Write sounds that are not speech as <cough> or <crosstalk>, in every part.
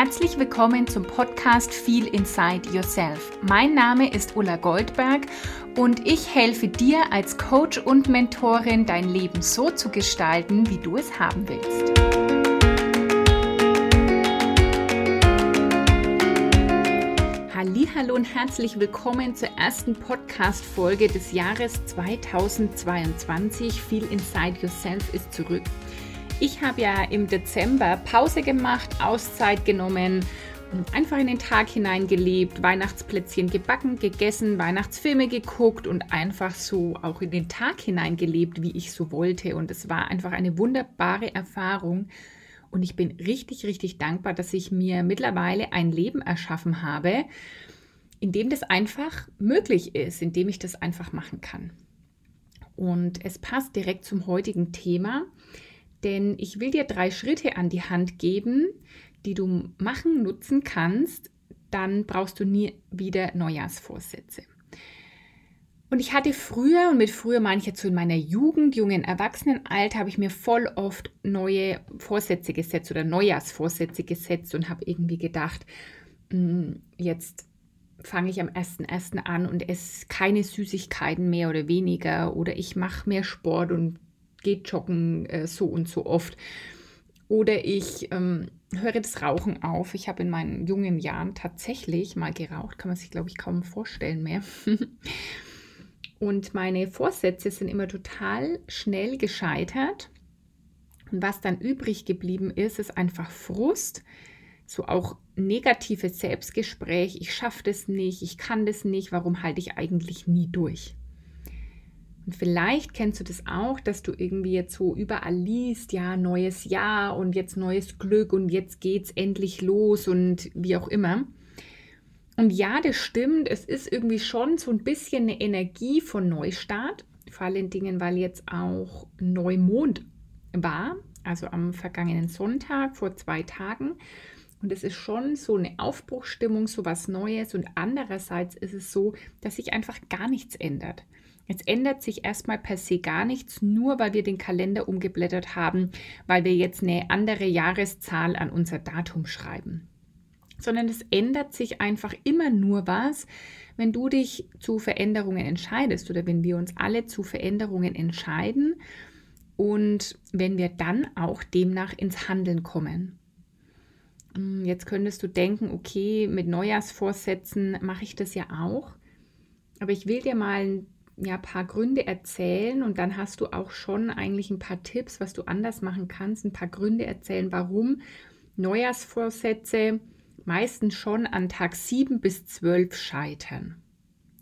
Herzlich willkommen zum Podcast Feel Inside Yourself. Mein Name ist Ulla Goldberg und ich helfe dir als Coach und Mentorin, dein Leben so zu gestalten, wie du es haben willst. Hallo und herzlich willkommen zur ersten Podcast Folge des Jahres 2022. Feel Inside Yourself ist zurück. Ich habe ja im Dezember Pause gemacht, Auszeit genommen, einfach in den Tag hineingelebt, Weihnachtsplätzchen gebacken, gegessen, Weihnachtsfilme geguckt und einfach so auch in den Tag hineingelebt, wie ich so wollte. Und es war einfach eine wunderbare Erfahrung. Und ich bin richtig, richtig dankbar, dass ich mir mittlerweile ein Leben erschaffen habe, in dem das einfach möglich ist, in dem ich das einfach machen kann. Und es passt direkt zum heutigen Thema denn ich will dir drei Schritte an die Hand geben, die du machen, nutzen kannst. Dann brauchst du nie wieder Neujahrsvorsätze. Und ich hatte früher, und mit früher meine ich jetzt so in meiner Jugend, jungen Erwachsenenalter, habe ich mir voll oft neue Vorsätze gesetzt oder Neujahrsvorsätze gesetzt und habe irgendwie gedacht, hm, jetzt fange ich am 1.1. an und esse keine Süßigkeiten mehr oder weniger oder ich mache mehr Sport und geht joggen äh, so und so oft. Oder ich ähm, höre das Rauchen auf. Ich habe in meinen jungen Jahren tatsächlich mal geraucht, kann man sich, glaube ich, kaum vorstellen mehr. <laughs> und meine Vorsätze sind immer total schnell gescheitert. Und was dann übrig geblieben ist, ist einfach Frust, so auch negatives Selbstgespräch. Ich schaffe das nicht, ich kann das nicht, warum halte ich eigentlich nie durch? Und vielleicht kennst du das auch, dass du irgendwie jetzt so überall liest, ja, neues Jahr und jetzt neues Glück und jetzt geht's endlich los und wie auch immer. Und ja, das stimmt, es ist irgendwie schon so ein bisschen eine Energie von Neustart, vor allen Dingen, weil jetzt auch Neumond war, also am vergangenen Sonntag vor zwei Tagen. Und es ist schon so eine Aufbruchstimmung, so was Neues. Und andererseits ist es so, dass sich einfach gar nichts ändert. Es ändert sich erstmal per se gar nichts, nur weil wir den Kalender umgeblättert haben, weil wir jetzt eine andere Jahreszahl an unser Datum schreiben. Sondern es ändert sich einfach immer nur was, wenn du dich zu Veränderungen entscheidest oder wenn wir uns alle zu Veränderungen entscheiden und wenn wir dann auch demnach ins Handeln kommen. Hm, jetzt könntest du denken, okay, mit Neujahrsvorsätzen mache ich das ja auch. Aber ich will dir mal ja, paar Gründe erzählen und dann hast du auch schon eigentlich ein paar Tipps, was du anders machen kannst, ein paar Gründe erzählen, warum Neujahrsvorsätze meistens schon an Tag 7 bis 12 scheitern.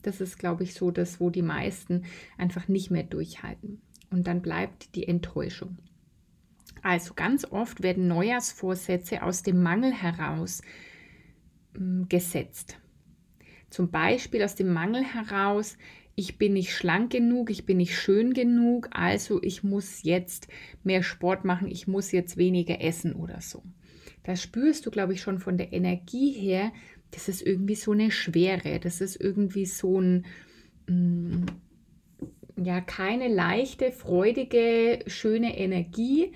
Das ist, glaube ich, so das, wo die meisten einfach nicht mehr durchhalten. Und dann bleibt die Enttäuschung. Also ganz oft werden Neujahrsvorsätze aus dem Mangel heraus äh, gesetzt. Zum Beispiel aus dem Mangel heraus, ich bin nicht schlank genug, ich bin nicht schön genug, also ich muss jetzt mehr Sport machen, ich muss jetzt weniger essen oder so. Da spürst du, glaube ich, schon von der Energie her, das ist irgendwie so eine Schwere, das ist irgendwie so ein, mm, ja, keine leichte, freudige, schöne Energie,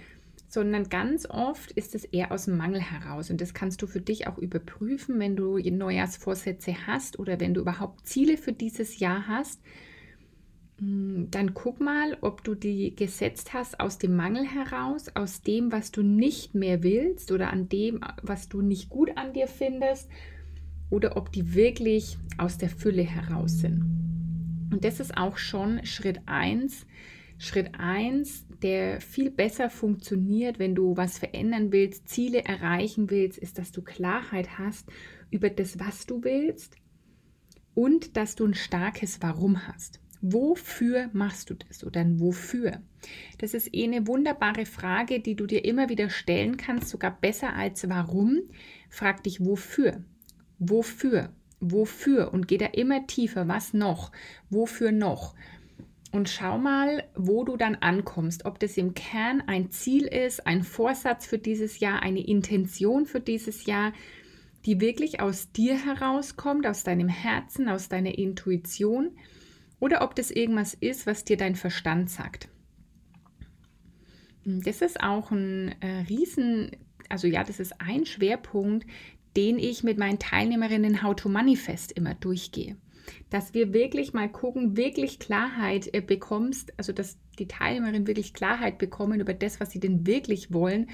sondern ganz oft ist es eher aus dem Mangel heraus. Und das kannst du für dich auch überprüfen, wenn du Neujahrsvorsätze hast oder wenn du überhaupt Ziele für dieses Jahr hast. Hm, dann guck mal, ob du die gesetzt hast aus dem Mangel heraus, aus dem, was du nicht mehr willst oder an dem, was du nicht gut an dir findest, oder ob die wirklich aus der Fülle heraus sind. Und das ist auch schon Schritt 1 Schritt 1, der viel besser funktioniert, wenn du was verändern willst, Ziele erreichen willst, ist, dass du Klarheit hast über das, was du willst und dass du ein starkes Warum hast. Wofür machst du das oder ein Wofür? Das ist eh eine wunderbare Frage, die du dir immer wieder stellen kannst, sogar besser als warum. Frag dich wofür? Wofür? Wofür? Und geh da immer tiefer. Was noch? Wofür noch? Und schau mal, wo du dann ankommst. Ob das im Kern ein Ziel ist, ein Vorsatz für dieses Jahr, eine Intention für dieses Jahr, die wirklich aus dir herauskommt, aus deinem Herzen, aus deiner Intuition, oder ob das irgendwas ist, was dir dein Verstand sagt. Das ist auch ein äh, riesen also ja, das ist ein Schwerpunkt, den ich mit meinen Teilnehmerinnen How to Manifest immer durchgehe. Dass wir wirklich mal gucken, wirklich Klarheit äh, bekommst, also dass die Teilnehmerinnen wirklich Klarheit bekommen über das, was sie denn wirklich wollen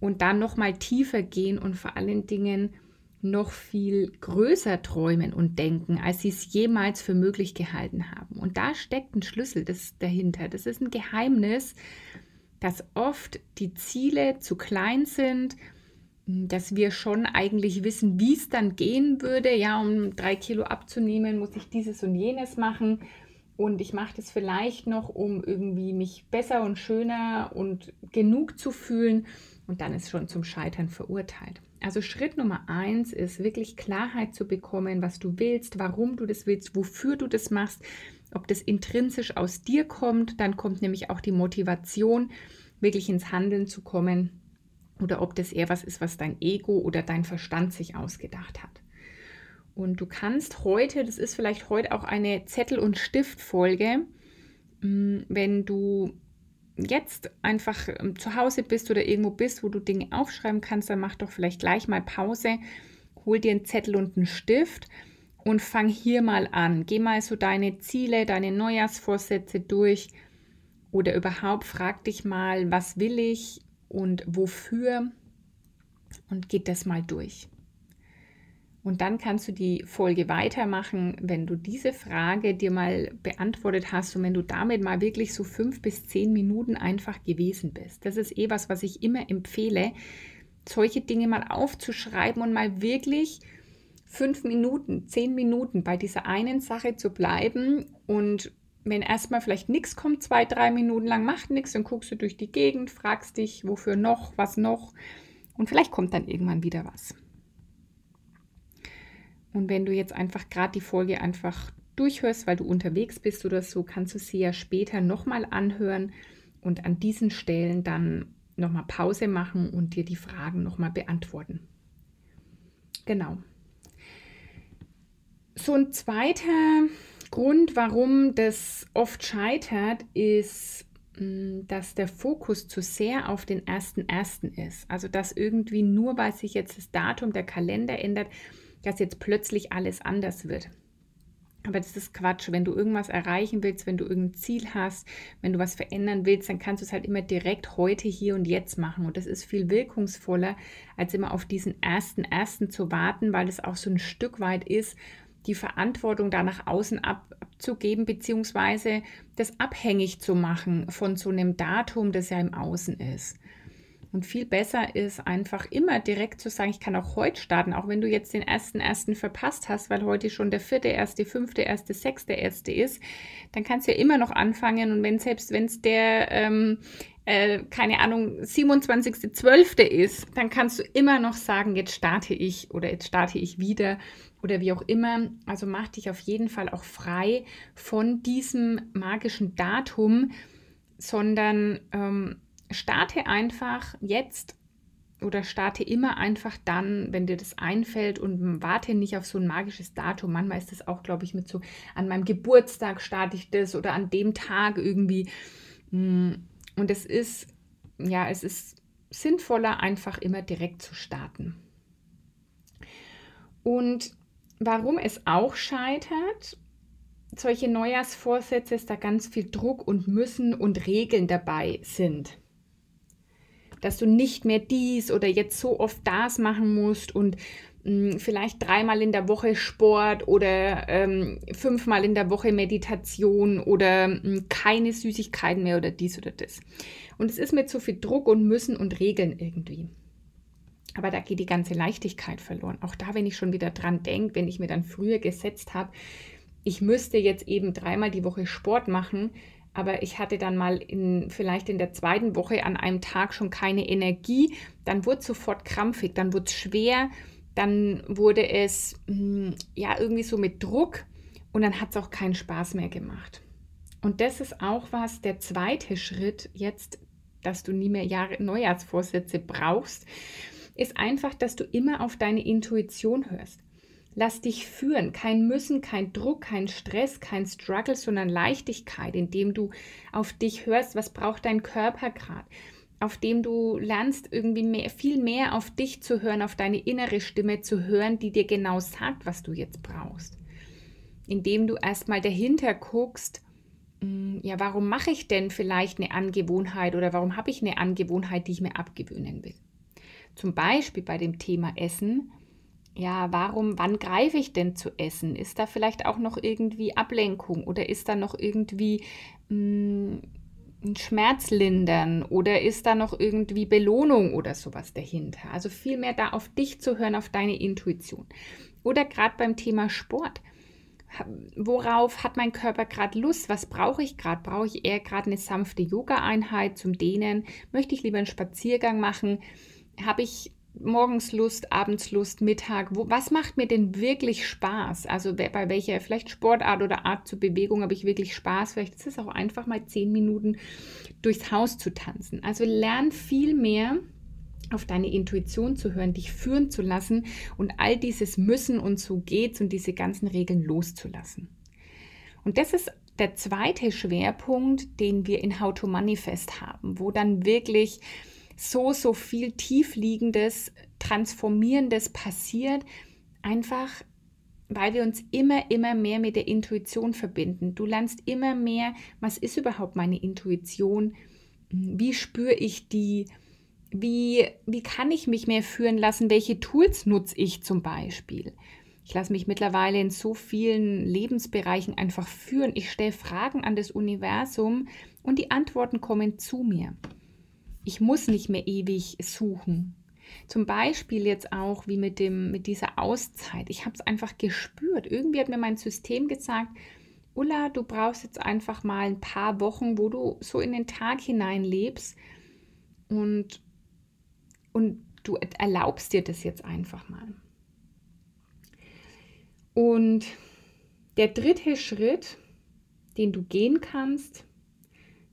und dann noch mal tiefer gehen und vor allen Dingen noch viel größer träumen und denken, als sie es jemals für möglich gehalten haben. Und da steckt ein Schlüssel das dahinter. Das ist ein Geheimnis, dass oft die Ziele zu klein sind, dass wir schon eigentlich wissen, wie es dann gehen würde. Ja, um drei Kilo abzunehmen, muss ich dieses und jenes machen. Und ich mache das vielleicht noch, um irgendwie mich besser und schöner und genug zu fühlen. Und dann ist schon zum Scheitern verurteilt. Also Schritt Nummer eins ist wirklich Klarheit zu bekommen, was du willst, warum du das willst, wofür du das machst, ob das intrinsisch aus dir kommt. Dann kommt nämlich auch die Motivation, wirklich ins Handeln zu kommen. Oder ob das eher was ist, was dein Ego oder dein Verstand sich ausgedacht hat. Und du kannst heute, das ist vielleicht heute auch eine Zettel- und Stiftfolge, mm, wenn du jetzt einfach ähm, zu Hause bist oder irgendwo bist, wo du Dinge aufschreiben kannst, dann mach doch vielleicht gleich mal Pause, hol dir einen Zettel und einen Stift und fang hier mal an. Geh mal so deine Ziele, deine Neujahrsvorsätze durch oder überhaupt frag dich mal, was will ich und wofür und geht das mal durch. Und dann kannst du die Folge weitermachen, wenn du diese Frage dir mal beantwortet hast und wenn du damit mal wirklich so fünf bis zehn Minuten einfach gewesen bist. Das ist eh was, was ich immer empfehle, solche Dinge mal aufzuschreiben und mal wirklich fünf Minuten, zehn Minuten bei dieser einen Sache zu bleiben und wenn erstmal vielleicht nichts kommt, zwei, drei Minuten lang macht nichts, dann guckst du durch die Gegend, fragst dich, wofür noch, was noch und vielleicht kommt dann irgendwann wieder was. Und wenn du jetzt einfach gerade die Folge einfach durchhörst, weil du unterwegs bist oder so, kannst du sie ja später nochmal anhören und an diesen Stellen dann nochmal Pause machen und dir die Fragen nochmal beantworten. Genau. So ein zweiter Grund, warum das oft scheitert, ist, mm, dass der Fokus zu sehr auf den ersten ersten ist. Also dass irgendwie nur, weil sich jetzt das Datum der Kalender ändert, dass jetzt plötzlich alles anders wird. Aber das ist Quatsch. Wenn du irgendwas erreichen willst, wenn du irgendein Ziel hast, wenn du was verändern willst, dann kannst du es halt immer direkt heute, hier und jetzt machen. Und das ist viel wirkungsvoller, als immer auf diesen ersten, ersten zu warten, weil es auch so ein Stück weit ist, die Verantwortung da nach außen ab, abzugeben, beziehungsweise das abhängig zu machen von so einem Datum, das ja im Außen ist. Und viel besser ist einfach immer direkt zu sagen, ich kann auch heute starten, auch wenn du jetzt den ersten ersten verpasst hast, weil heute schon der vierte, erste, fünfte, erste, sechste, erste ist, dann kannst du ja immer noch anfangen. Und wenn selbst wenn es der ähm, äh, keine Ahnung, 27.12. ist, dann kannst du immer noch sagen, jetzt starte ich oder jetzt starte ich wieder oder wie auch immer. Also mach dich auf jeden Fall auch frei von diesem magischen Datum, sondern ähm, starte einfach jetzt oder starte immer einfach dann, wenn dir das einfällt und warte nicht auf so ein magisches Datum. Manchmal ist das auch, glaube ich, mit so, an meinem Geburtstag starte ich das oder an dem Tag irgendwie. Hm, und es ist, ja, es ist sinnvoller, einfach immer direkt zu starten. Und warum es auch scheitert, solche Neujahrsvorsätze ist da ganz viel Druck und Müssen und Regeln dabei sind dass du nicht mehr dies oder jetzt so oft das machen musst und mh, hm, vielleicht dreimal in der Woche Sport oder ähm, fünfmal in der Woche Meditation oder mh, hm, keine Süßigkeiten mehr oder dies oder das. Und es ist mit so viel Druck und Müssen und Regeln irgendwie. Aber da geht die ganze Leichtigkeit verloren. Auch da, wenn ich schon wieder dran denke, wenn ich mir dann früher gesetzt habe, ich müsste jetzt eben dreimal die Woche Sport machen, aber ich hatte dann mal in, vielleicht in der zweiten Woche an einem Tag schon keine Energie, dann wurde es sofort krampfig, dann wurde es schwer, dann wurde es hm, ja irgendwie so mit Druck und dann hat es auch keinen Spaß mehr gemacht. Und das ist auch was, der zweite Schritt jetzt, dass du nie mehr Jahre, Neujahrsvorsätze brauchst, ist einfach, dass du immer auf deine Intuition hörst. Lass dich führen. Kein Müssen, kein Druck, kein Stress, kein Struggle, sondern Leichtigkeit, indem du auf dich hörst, was braucht dein Körper gerade. Auf dem du lernst, irgendwie mehr, viel mehr auf dich zu hören, auf deine innere Stimme zu hören, die dir genau sagt, was du jetzt brauchst. Indem du erstmal dahinter guckst, hm, ja, warum mache ich denn vielleicht eine Angewohnheit oder warum habe ich eine Angewohnheit, die ich mir abgewöhnen will? Zum Beispiel bei dem Thema Essen. Ja, warum, wann greife ich denn zu essen? Ist da vielleicht auch noch irgendwie Ablenkung oder ist da noch irgendwie mh, hm, ein Schmerzlindern oder ist da noch irgendwie Belohnung oder sowas dahinter? Also vielmehr da auf dich zu hören, auf deine Intuition. Oder gerade beim Thema Sport worauf hat mein Körper gerade Lust? Was brauche ich gerade? Brauche ich eher gerade eine sanfte Yoga-Einheit zum Dehnen? Möchte ich lieber einen Spaziergang machen? Habe ich morgens Lust, abends Lust, Mittag? Wo, was macht mir denn wirklich Spaß? Also bei welcher vielleicht Sportart oder Art zur Bewegung habe ich wirklich Spaß? Vielleicht ist es auch einfach mal zehn Minuten durchs Haus zu tanzen. Also lern viel mehr auf deine Intuition zu hören, dich führen zu lassen und all dieses Müssen und so geht's und diese ganzen Regeln loszulassen. Und das ist der zweite Schwerpunkt, den wir in How to Manifest haben, wo dann wirklich so, so viel tiefliegendes, transformierendes passiert, einfach weil wir uns immer, immer mehr mit der Intuition verbinden. Du lernst immer mehr, was ist überhaupt meine Intuition? Wie spüre ich die? Wie, wie kann ich mich mehr führen lassen? Welche Tools nutze ich zum Beispiel? Ich lasse mich mittlerweile in so vielen Lebensbereichen einfach führen. Ich stelle Fragen an das Universum und die Antworten kommen zu mir. Ich muss nicht mehr ewig suchen. Zum Beispiel jetzt auch wie mit, dem, mit dieser Auszeit. Ich habe es einfach gespürt. Irgendwie hat mir mein System gesagt, Ulla, du brauchst jetzt einfach mal ein paar Wochen, wo du so in den Tag hinein lebst und und du erlaubst dir das jetzt einfach mal. Und der dritte Schritt, den du gehen kannst,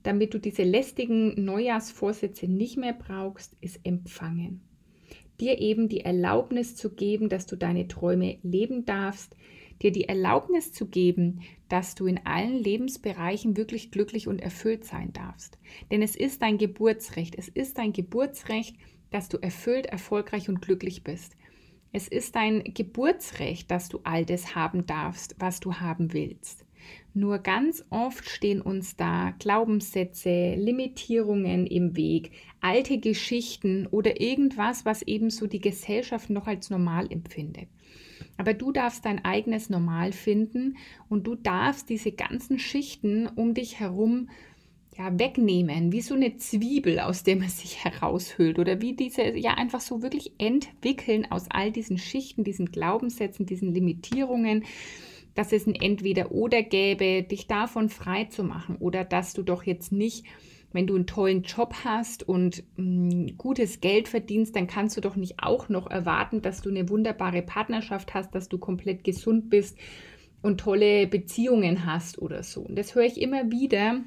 damit du diese lästigen Neujahrsvorsätze nicht mehr brauchst, ist empfangen. Dir eben die Erlaubnis zu geben, dass du deine Träume leben darfst, dir die Erlaubnis zu geben, dass du in allen Lebensbereichen wirklich glücklich und erfüllt sein darfst. Denn es ist dein Geburtsrecht. Es ist dein Geburtsrecht, dass du erfüllt, erfolgreich und glücklich bist. Es ist dein Geburtsrecht, dass du all das haben darfst, was du haben willst. Nur ganz oft stehen uns da Glaubenssätze, Limitierungen im Weg, alte Geschichten oder irgendwas, was ebenso die Gesellschaft noch als normal empfindet. Aber du darfst dein eigenes Normal finden und du darfst diese ganzen Schichten um dich herum ja, wegnehmen, wie so eine Zwiebel, aus der man sich heraushüllt oder wie diese, ja, einfach so wirklich entwickeln aus all diesen Schichten, diesen Glaubenssätzen, diesen Limitierungen, dass es ein Entweder-Oder gäbe, dich davon frei zu machen oder dass du doch jetzt nicht, wenn du einen tollen Job hast und mh, mm, gutes Geld verdienst, dann kannst du doch nicht auch noch erwarten, dass du eine wunderbare Partnerschaft hast, dass du komplett gesund bist und tolle Beziehungen hast oder so. Und das höre ich immer wieder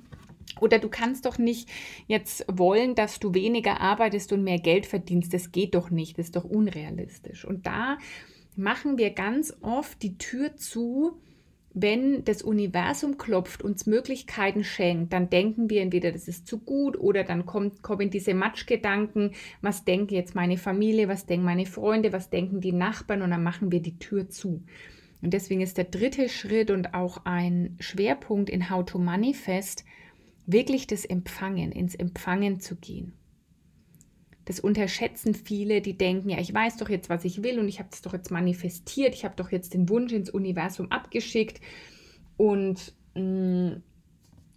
oder du kannst doch nicht jetzt wollen, dass du weniger arbeitest und mehr Geld verdienst. Das geht doch nicht, das ist doch unrealistisch. Und da machen wir ganz oft die Tür zu, wenn das Universum klopft, uns Möglichkeiten schenkt, dann denken wir entweder, das ist zu gut oder dann kommt, kommen diese Matschgedanken, was denkt jetzt meine Familie, was denken meine Freunde, was denken die Nachbarn und dann machen wir die Tür zu. Und deswegen ist der dritte Schritt und auch ein Schwerpunkt in How to Manifest, wirklich das Empfangen, ins Empfangen zu gehen. Das unterschätzen viele, die denken, ja, ich weiß doch jetzt, was ich will und ich habe es doch jetzt manifestiert, ich habe doch jetzt den Wunsch ins Universum abgeschickt und, mm,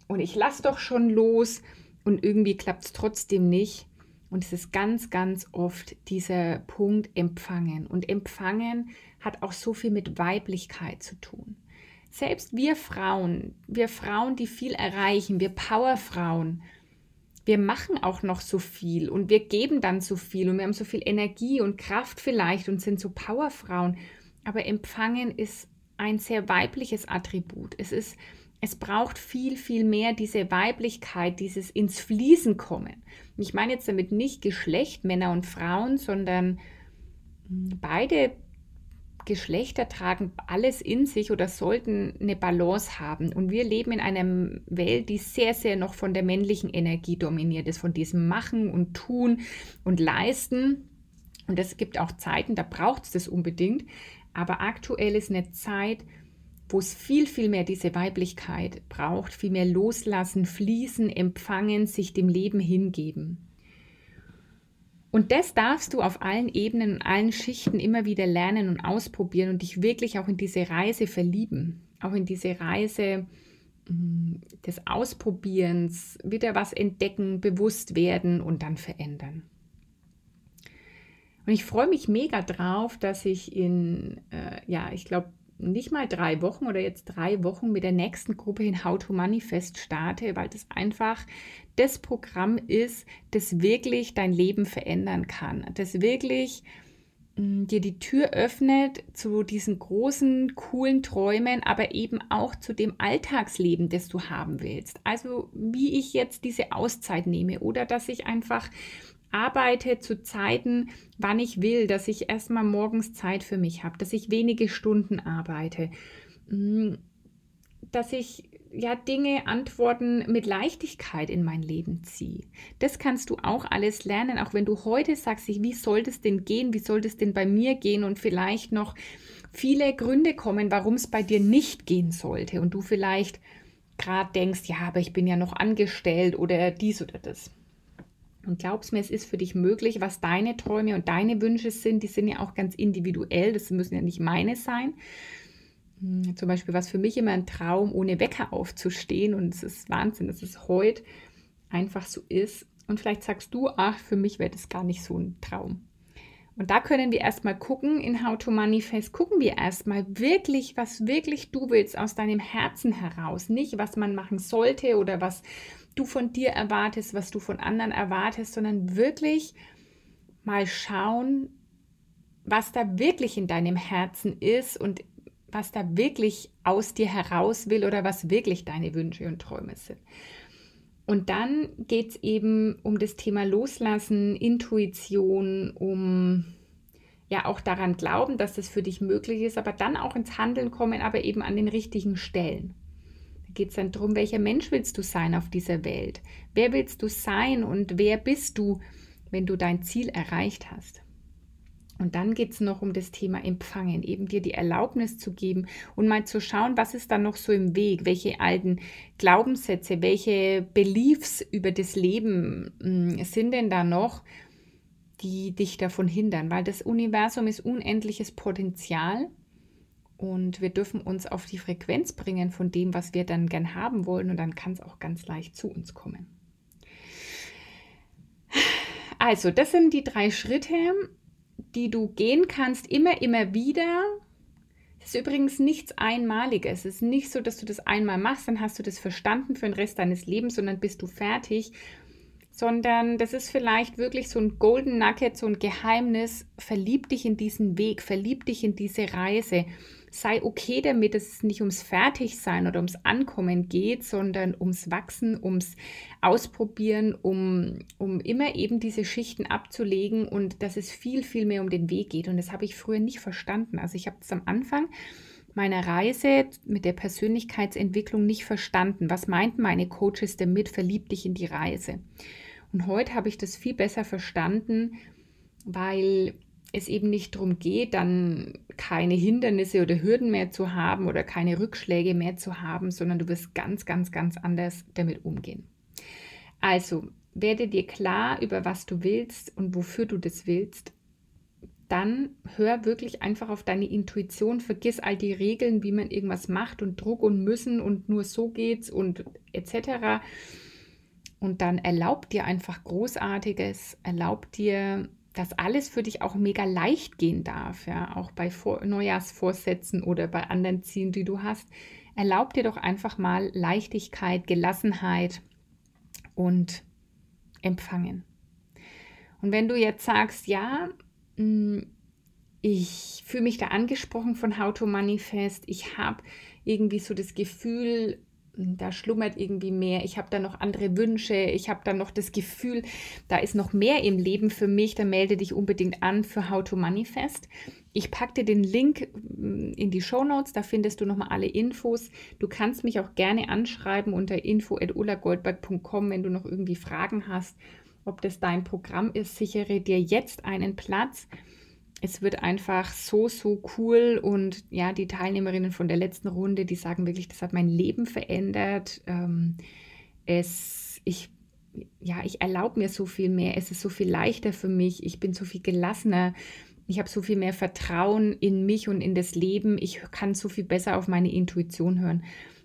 und ich lasse doch schon los und irgendwie klappt es trotzdem nicht. Und es ist ganz, ganz oft dieser Punkt Empfangen. Und Empfangen hat auch so viel mit Weiblichkeit zu tun. Selbst wir Frauen, wir Frauen, die viel erreichen, wir Powerfrauen, wir machen auch noch so viel und wir geben dann so viel und wir haben so viel Energie und Kraft vielleicht und sind so Powerfrauen. Aber Empfangen ist ein sehr weibliches Attribut. Es ist, es braucht viel, viel mehr diese Weiblichkeit, dieses ins Fließen kommen. Ich meine jetzt damit nicht Geschlecht, Männer und Frauen, sondern beide Geschlechter tragen alles in sich oder sollten eine Balance haben. Und wir leben in einer Welt, die sehr, sehr noch von der männlichen Energie dominiert ist, von diesem Machen und Tun und Leisten. Und es gibt auch Zeiten, da braucht es das unbedingt. Aber aktuell ist eine Zeit, wo es viel, viel mehr diese Weiblichkeit braucht, viel mehr loslassen, fließen, empfangen, sich dem Leben hingeben. Und das darfst du auf allen Ebenen und allen Schichten immer wieder lernen und ausprobieren und dich wirklich auch in diese Reise verlieben. Auch in diese Reise mm, des Ausprobierens, wieder was entdecken, bewusst werden und dann verändern. Und ich freue mich mega drauf, dass ich in, äh, ja, ich glaube, nicht mal drei Wochen oder jetzt drei Wochen mit der nächsten Gruppe in How to Manifest starte, weil das einfach das Programm ist, das wirklich dein Leben verändern kann, das wirklich mm, dir die Tür öffnet zu diesen großen, coolen Träumen, aber eben auch zu dem Alltagsleben, das du haben willst. Also wie ich jetzt diese Auszeit nehme oder dass ich einfach arbeite zu Zeiten, wann ich will, dass ich erstmal morgens Zeit für mich habe, dass ich wenige Stunden arbeite, mm, dass ich ja Dinge, Antworten mit Leichtigkeit in mein Leben ziehe. Das kannst du auch alles lernen, auch wenn du heute sagst, wie soll das denn gehen, wie soll das denn bei mir gehen und vielleicht noch viele Gründe kommen, warum es bei dir nicht gehen sollte und du vielleicht gerade denkst, ja, aber ich bin ja noch angestellt oder dies oder das. Und glaubst mir, es ist für dich möglich, was deine Träume und deine Wünsche sind. Die sind ja auch ganz individuell. Das müssen ja nicht meine sein. Hm, zum Beispiel was für mich immer ein Traum, ohne Wecker aufzustehen. Und es ist Wahnsinn, dass es heute einfach so ist. Und vielleicht sagst du, ach, für mich wäre das gar nicht so ein Traum. Und da können wir erstmal gucken in How to Manifest, gucken wir erstmal wirklich, was wirklich du willst aus deinem Herzen heraus. Nicht, was man machen sollte oder was du von dir erwartest, was du von anderen erwartest, sondern wirklich mal schauen, was da wirklich in deinem Herzen ist und was da wirklich aus dir heraus will oder was wirklich deine Wünsche und Träume sind. Und dann geht es eben um das Thema Loslassen, Intuition, um ja auch daran glauben, dass das für dich möglich ist, aber dann auch ins Handeln kommen, aber eben an den richtigen Stellen geht es dann darum, welcher Mensch willst du sein auf dieser Welt? Wer willst du sein und wer bist du, wenn du dein Ziel erreicht hast? Und dann geht es noch um das Thema Empfangen, eben dir die Erlaubnis zu geben und mal zu schauen, was ist da noch so im Weg, welche alten Glaubenssätze, welche Beliefs über das Leben hm, sind denn da noch, die dich davon hindern, weil das Universum ist unendliches Potenzial und wir dürfen uns auf die Frequenz bringen von dem, was wir dann gern haben wollen. Und dann kann es auch ganz leicht zu uns kommen. Also, das sind die drei Schritte, die du gehen kannst, immer, immer wieder. Es ist übrigens nichts Einmaliges. Es ist nicht so, dass du das einmal machst, dann hast du das verstanden für den Rest deines Lebens und dann bist du fertig. Sondern das ist vielleicht wirklich so ein Golden Nugget, so ein Geheimnis. Verlieb dich in diesen Weg, verlieb dich in diese Reise sei okay damit, dass es nicht ums Fertigsein oder ums Ankommen geht, sondern ums Wachsen, ums Ausprobieren, um, um immer eben diese Schichten abzulegen und dass es viel, viel mehr um den Weg geht. Und das habe ich früher nicht verstanden. Also ich habe es am Anfang meiner Reise mit der Persönlichkeitsentwicklung nicht verstanden. Was meinten meine Coaches damit? Verlieb dich in die Reise. Und heute habe ich das viel besser verstanden, weil es eben nicht darum geht, dann keine Hindernisse oder Hürden mehr zu haben oder keine Rückschläge mehr zu haben, sondern du wirst ganz, ganz, ganz anders damit umgehen. Also werde dir klar über was du willst und wofür du das willst. Dann hör wirklich einfach auf deine Intuition, vergiss all die Regeln, wie man irgendwas macht und Druck und müssen und nur so geht's und etc. Und dann erlaub dir einfach Großartiges, erlaub dir dass alles für dich auch mega leicht gehen darf, ja, auch bei Vor Neujahrsvorsätzen oder bei anderen Zielen, die du hast. Erlaub dir doch einfach mal Leichtigkeit, Gelassenheit und Empfangen. Und wenn du jetzt sagst, ja, hm, ich fühle mich da angesprochen von How to Manifest, ich habe irgendwie so das Gefühl, da schlummert irgendwie mehr, ich habe da noch andere Wünsche, ich habe da noch das Gefühl, da ist noch mehr im Leben für mich, dann melde dich unbedingt an für How to Manifest. Ich packe dir den Link mm, in die Show Notes, da findest du nochmal alle Infos. Du kannst mich auch gerne anschreiben unter info.ulagoldberg.com, wenn du noch irgendwie Fragen hast, ob das dein Programm ist. Sichere dir jetzt einen Platz es wird einfach so, so cool. Und ja, die Teilnehmerinnen von der letzten Runde, die sagen wirklich, das hat mein Leben verändert. Ähm, es, ich, ja, ich erlaube mir so viel mehr. Es ist so viel leichter für mich. Ich bin so viel gelassener. Ich habe so viel mehr Vertrauen in mich und in das Leben. Ich kann so viel besser auf meine Intuition hören.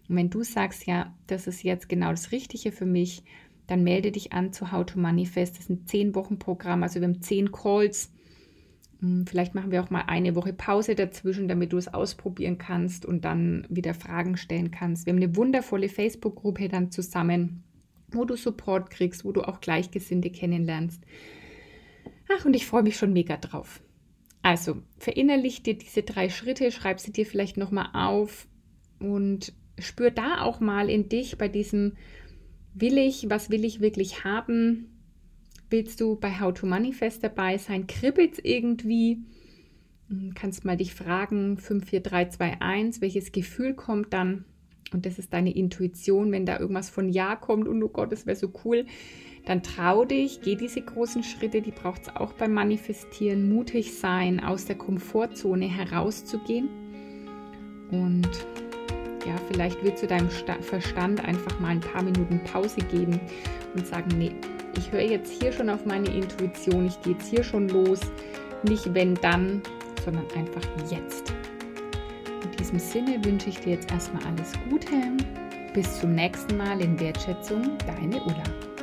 Und wenn du sagst, ja, das ist jetzt genau das Richtige für mich, dann melde dich an zu How to Manifest. Das ist ein 10 Wochen Programm. Also wir haben 10 Calls vielleicht machen wir auch mal eine Woche Pause dazwischen, damit du es ausprobieren kannst und dann wieder Fragen stellen kannst. Wir haben eine wundervolle Facebook-Gruppe dann zusammen, wo du Support kriegst, wo du auch Gleichgesinnte kennenlernst. Ach, und ich freue mich schon mega drauf. Also, verinnerlich dir diese drei Schritte, schreib sie dir vielleicht nochmal auf und spür da auch mal in dich bei diesem Will ich, was will ich wirklich haben? Willst du bei How to Manifest dabei sein? Kribbelt es irgendwie? Hm, kannst mal dich fragen, 54321, welches Gefühl kommt dann? Und das ist deine Intuition, wenn da irgendwas von Ja kommt und oh Gott, das wäre so cool, dann trau dich, geh diese großen Schritte, die braucht es auch beim Manifestieren, mutig sein, aus der Komfortzone herauszugehen. Und ja, vielleicht willst du deinem Verstand einfach mal ein paar Minuten Pause geben und sagen, nee, ich höre jetzt hier schon auf meine Intuition, ich gehe jetzt hier schon los. Nicht wenn dann, sondern einfach jetzt. In diesem Sinne wünsche ich dir jetzt erstmal alles Gute. Bis zum nächsten Mal in Wertschätzung, deine Ulla.